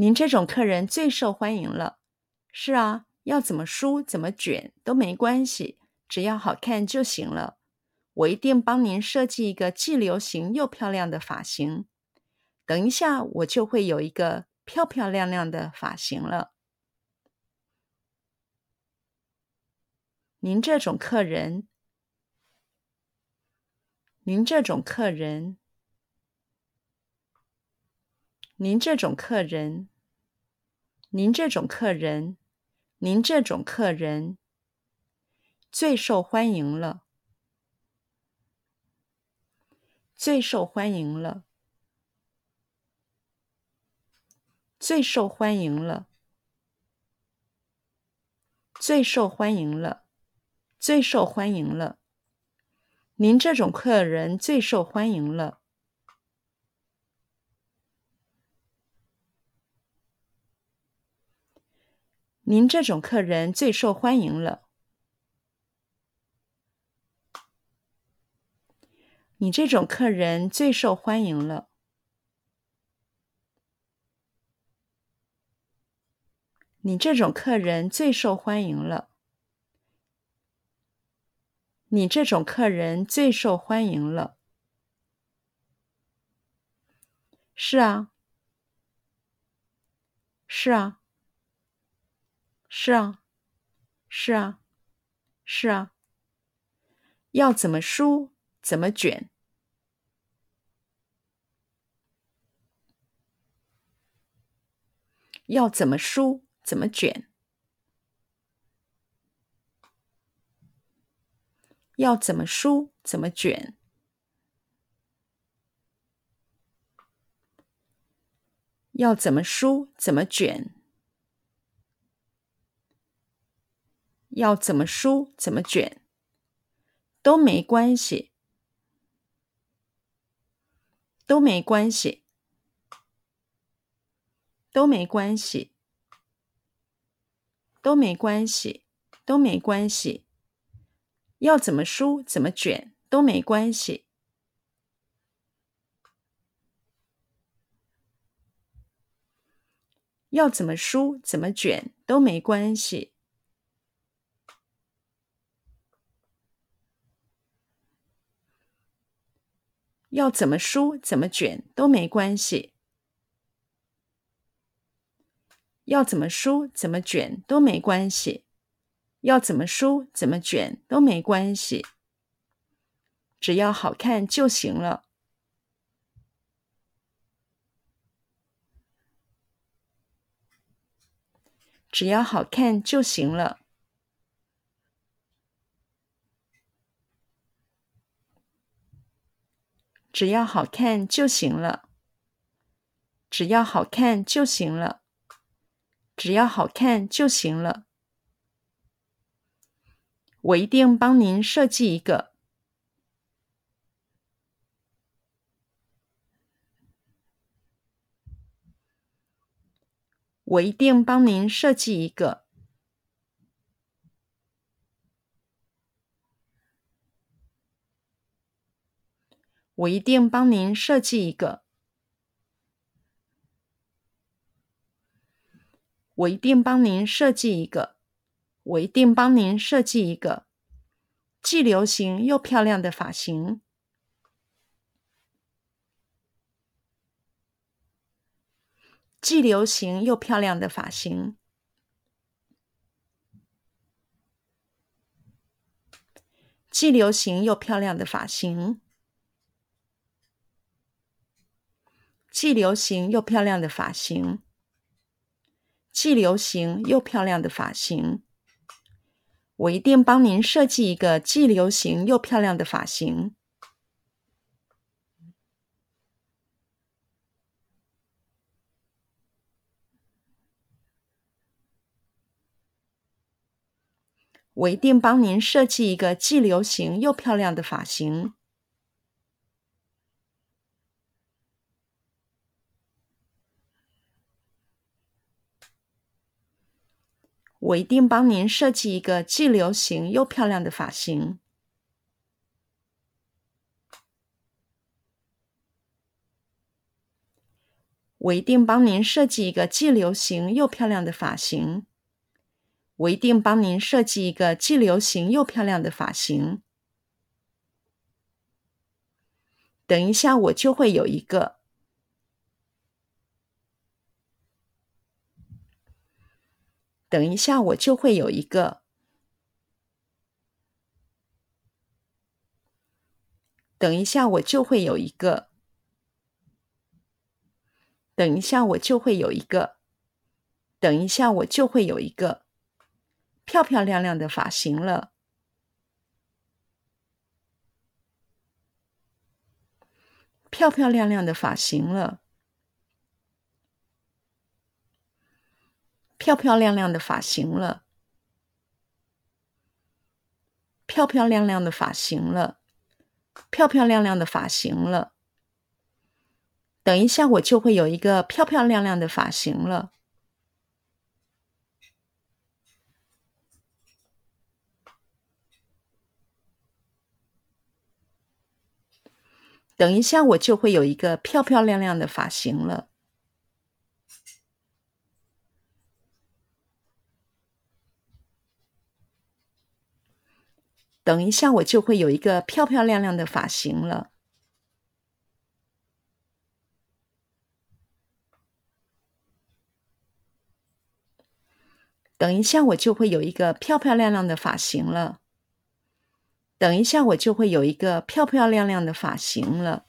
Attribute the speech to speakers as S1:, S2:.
S1: 您这种客人最受欢迎了。是啊，要怎么梳、怎么卷都没关系，只要好看就行了。我一定帮您设计一个既流行又漂亮的发型。等一下，我就会有一个漂漂亮亮的发型了。您这种客人，您这种客人，您这种客人，您这种客人，您这种客人，最受欢迎了，最受欢迎了，最受欢迎了，最受欢迎了。最受欢迎了，您这种客人最受欢迎了。您这种客人最受欢迎了。你这种客人最受欢迎了。你这种客人最受欢迎了。你这种客人最受欢迎了。是啊，是啊，是啊，是啊，是啊。要怎么梳，怎么卷？要怎么梳，怎么卷？要怎么梳，怎么卷？要怎么梳，怎么卷？要怎么梳，怎么卷？都没关系，都没关系，都没关系，都没关系，都没关系。要怎么梳，怎么卷都没关系。要怎么梳，怎么卷都没关系。要怎么梳，怎么卷都没关系。要怎么梳，怎么卷都没关系。要怎么梳，怎么卷都没关系，只要好看就行了。只要好看就行了。只要好看就行了。只要好看就行了。只要好看就行了。我一定帮您设计一个。我一定帮您设计一个。我一定帮您设计一个。我一定帮您设计一个。我一定帮您设计一个既流行又漂亮的发型。既流行又漂亮的发型。既流行又漂亮的发型。既流行又漂亮的发型。既流行又漂亮的发型。我一定帮您设计一个既流行又漂亮的发型。我一定帮您设计一个既流行又漂亮的发型。我一定帮您设计一个既流行又漂亮的发型。我一定帮您设计一个既流行又漂亮的发型。我一定帮您设计一个既流行又漂亮的发型。等一下，我就会有一个。等一下，我就会有一个。等一下，我就会有一个。等一下，我就会有一个。等一下，我就会有一个。漂漂亮亮的发型了，漂漂亮亮的发型了，漂漂亮亮的发型了，漂漂亮亮的发型了，漂漂亮亮的发型了。等一下，我就会有一个漂漂亮亮的发型了。等一下，我就会有一个漂漂亮亮的发型了。等一下，我就会有一个漂漂亮亮的发型了。等一下，我就会有一个漂漂亮亮的发型了。等一下，我就会有一个漂漂亮亮的发型了。